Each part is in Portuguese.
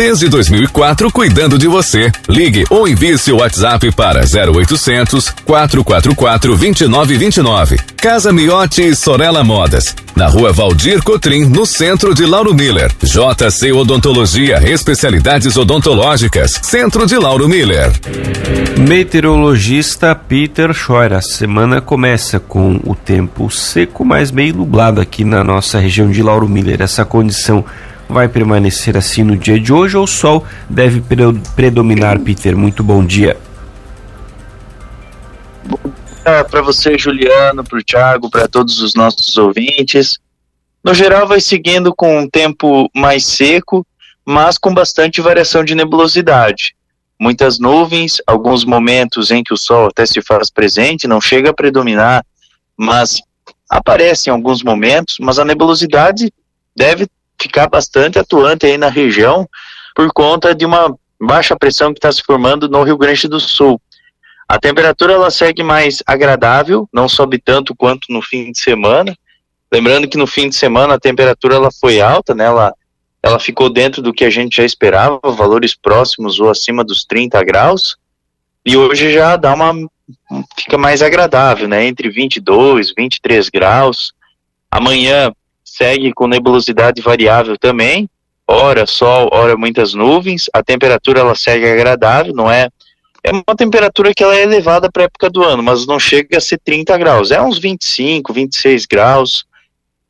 Desde 2004, cuidando de você. Ligue ou envie seu WhatsApp para 0800 444 2929. Casa Miotti e Sorella Modas. Na rua Valdir Cotrim, no centro de Lauro Miller. JC Odontologia, especialidades odontológicas. Centro de Lauro Miller. Meteorologista Peter Scheuer. A semana começa com o tempo seco, mas meio nublado aqui na nossa região de Lauro Miller. Essa condição vai permanecer assim no dia de hoje ou o sol deve predominar, Peter? Muito bom dia. Bom dia para você, Juliano, para o Thiago, para todos os nossos ouvintes. No geral, vai seguindo com um tempo mais seco, mas com bastante variação de nebulosidade. Muitas nuvens, alguns momentos em que o sol até se faz presente, não chega a predominar, mas aparece em alguns momentos, mas a nebulosidade deve ficar bastante atuante aí na região por conta de uma baixa pressão que está se formando no Rio Grande do Sul. A temperatura ela segue mais agradável, não sobe tanto quanto no fim de semana. Lembrando que no fim de semana a temperatura ela foi alta, né? Ela, ela ficou dentro do que a gente já esperava, valores próximos ou acima dos 30 graus. E hoje já dá uma fica mais agradável, né? Entre 22, 23 graus. Amanhã segue com nebulosidade variável também, hora sol, hora muitas nuvens, a temperatura ela segue agradável, não é? É uma temperatura que ela é elevada para a época do ano, mas não chega a ser 30 graus, é uns 25, 26 graus.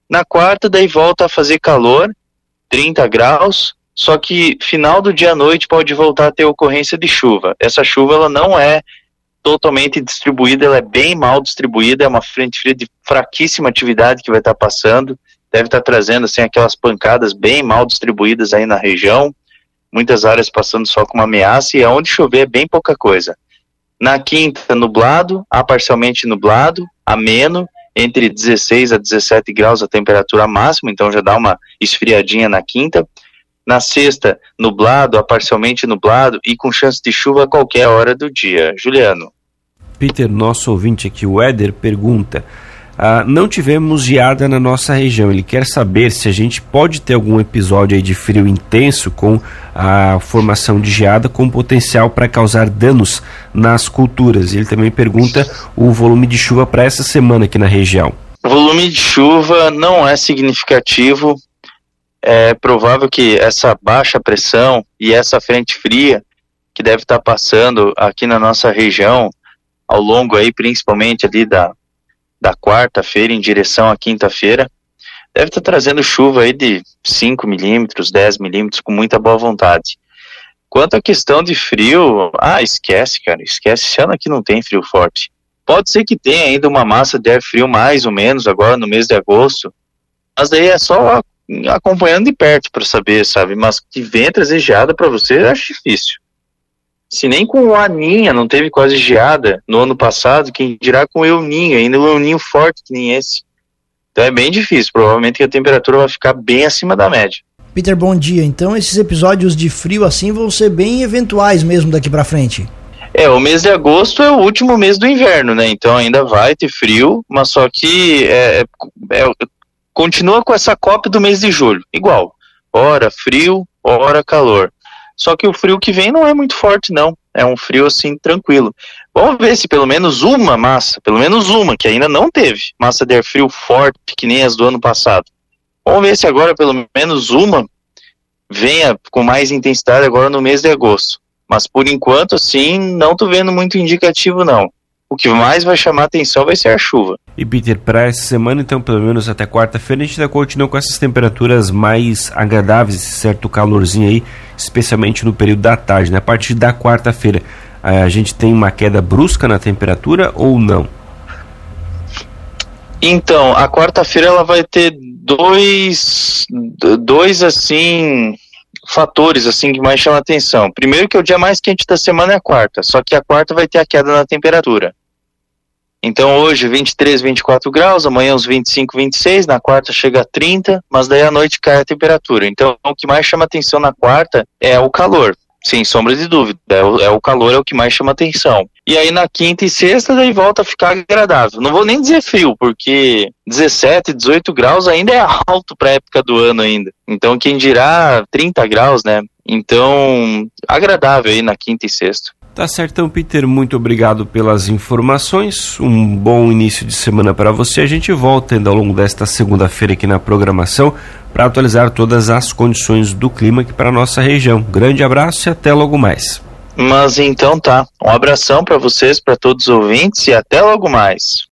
Na quarta, daí volta a fazer calor, 30 graus, só que final do dia à noite pode voltar a ter ocorrência de chuva. Essa chuva ela não é totalmente distribuída, ela é bem mal distribuída, é uma frente fria de fraquíssima atividade que vai estar passando deve estar trazendo assim aquelas pancadas bem mal distribuídas aí na região, muitas áreas passando só com uma ameaça e aonde chover é bem pouca coisa. Na quinta, nublado, a parcialmente nublado, ameno, entre 16 a 17 graus a temperatura máxima, então já dá uma esfriadinha na quinta. Na sexta, nublado, a parcialmente nublado e com chance de chuva a qualquer hora do dia. Juliano. Peter, nosso ouvinte aqui, o Éder, pergunta: ah, não tivemos geada na nossa região. Ele quer saber se a gente pode ter algum episódio aí de frio intenso com a formação de geada com potencial para causar danos nas culturas. Ele também pergunta o volume de chuva para essa semana aqui na região. O volume de chuva não é significativo. É provável que essa baixa pressão e essa frente fria que deve estar passando aqui na nossa região ao longo aí principalmente ali da da quarta-feira em direção à quinta-feira, deve estar trazendo chuva aí de 5 milímetros, 10 milímetros, com muita boa vontade. Quanto à questão de frio, ah, esquece, cara, esquece, esse ano aqui não tem frio forte. Pode ser que tenha ainda uma massa de ar frio mais ou menos agora no mês de agosto, mas daí é só acompanhando de perto para saber, sabe? Mas que venha trazer geada para você, eu acho difícil. Se nem com o Aninha não teve quase geada no ano passado, quem dirá com o El Ninho, ainda o El Ninho forte que nem esse. Então é bem difícil, provavelmente a temperatura vai ficar bem acima da média. Peter, bom dia. Então esses episódios de frio assim vão ser bem eventuais mesmo daqui para frente. É, o mês de agosto é o último mês do inverno, né? Então ainda vai ter frio, mas só que é, é, é continua com essa cópia do mês de julho, igual. Hora frio, hora calor. Só que o frio que vem não é muito forte, não. É um frio assim tranquilo. Vamos ver se pelo menos uma massa, pelo menos uma, que ainda não teve, massa de ar frio forte, que nem as do ano passado. Vamos ver se agora pelo menos uma venha com mais intensidade agora no mês de agosto. Mas por enquanto, assim, não tô vendo muito indicativo, não o que mais vai chamar atenção vai ser a chuva. E Peter, para essa semana, então, pelo menos até quarta-feira, a gente ainda continua com essas temperaturas mais agradáveis, esse certo calorzinho aí, especialmente no período da tarde, né? A partir da quarta-feira, a gente tem uma queda brusca na temperatura ou não? Então, a quarta-feira ela vai ter dois, dois assim, fatores assim que mais chamam a atenção. Primeiro que o dia mais quente da semana é a quarta, só que a quarta vai ter a queda na temperatura. Então hoje 23, 24 graus, amanhã uns 25, 26, na quarta chega a 30, mas daí à noite cai a temperatura. Então o que mais chama atenção na quarta é o calor. sem sombra de dúvida. É o, é o, calor é o que mais chama atenção. E aí na quinta e sexta daí volta a ficar agradável. Não vou nem dizer frio, porque 17, 18 graus ainda é alto para época do ano ainda. Então quem dirá 30 graus, né? Então agradável aí na quinta e sexta. Tá certo, então, Peter, muito obrigado pelas informações. Um bom início de semana para você. A gente volta ainda ao longo desta segunda-feira aqui na programação para atualizar todas as condições do clima aqui para nossa região. Grande abraço e até logo mais. Mas então tá. Um abração para vocês, para todos os ouvintes e até logo mais.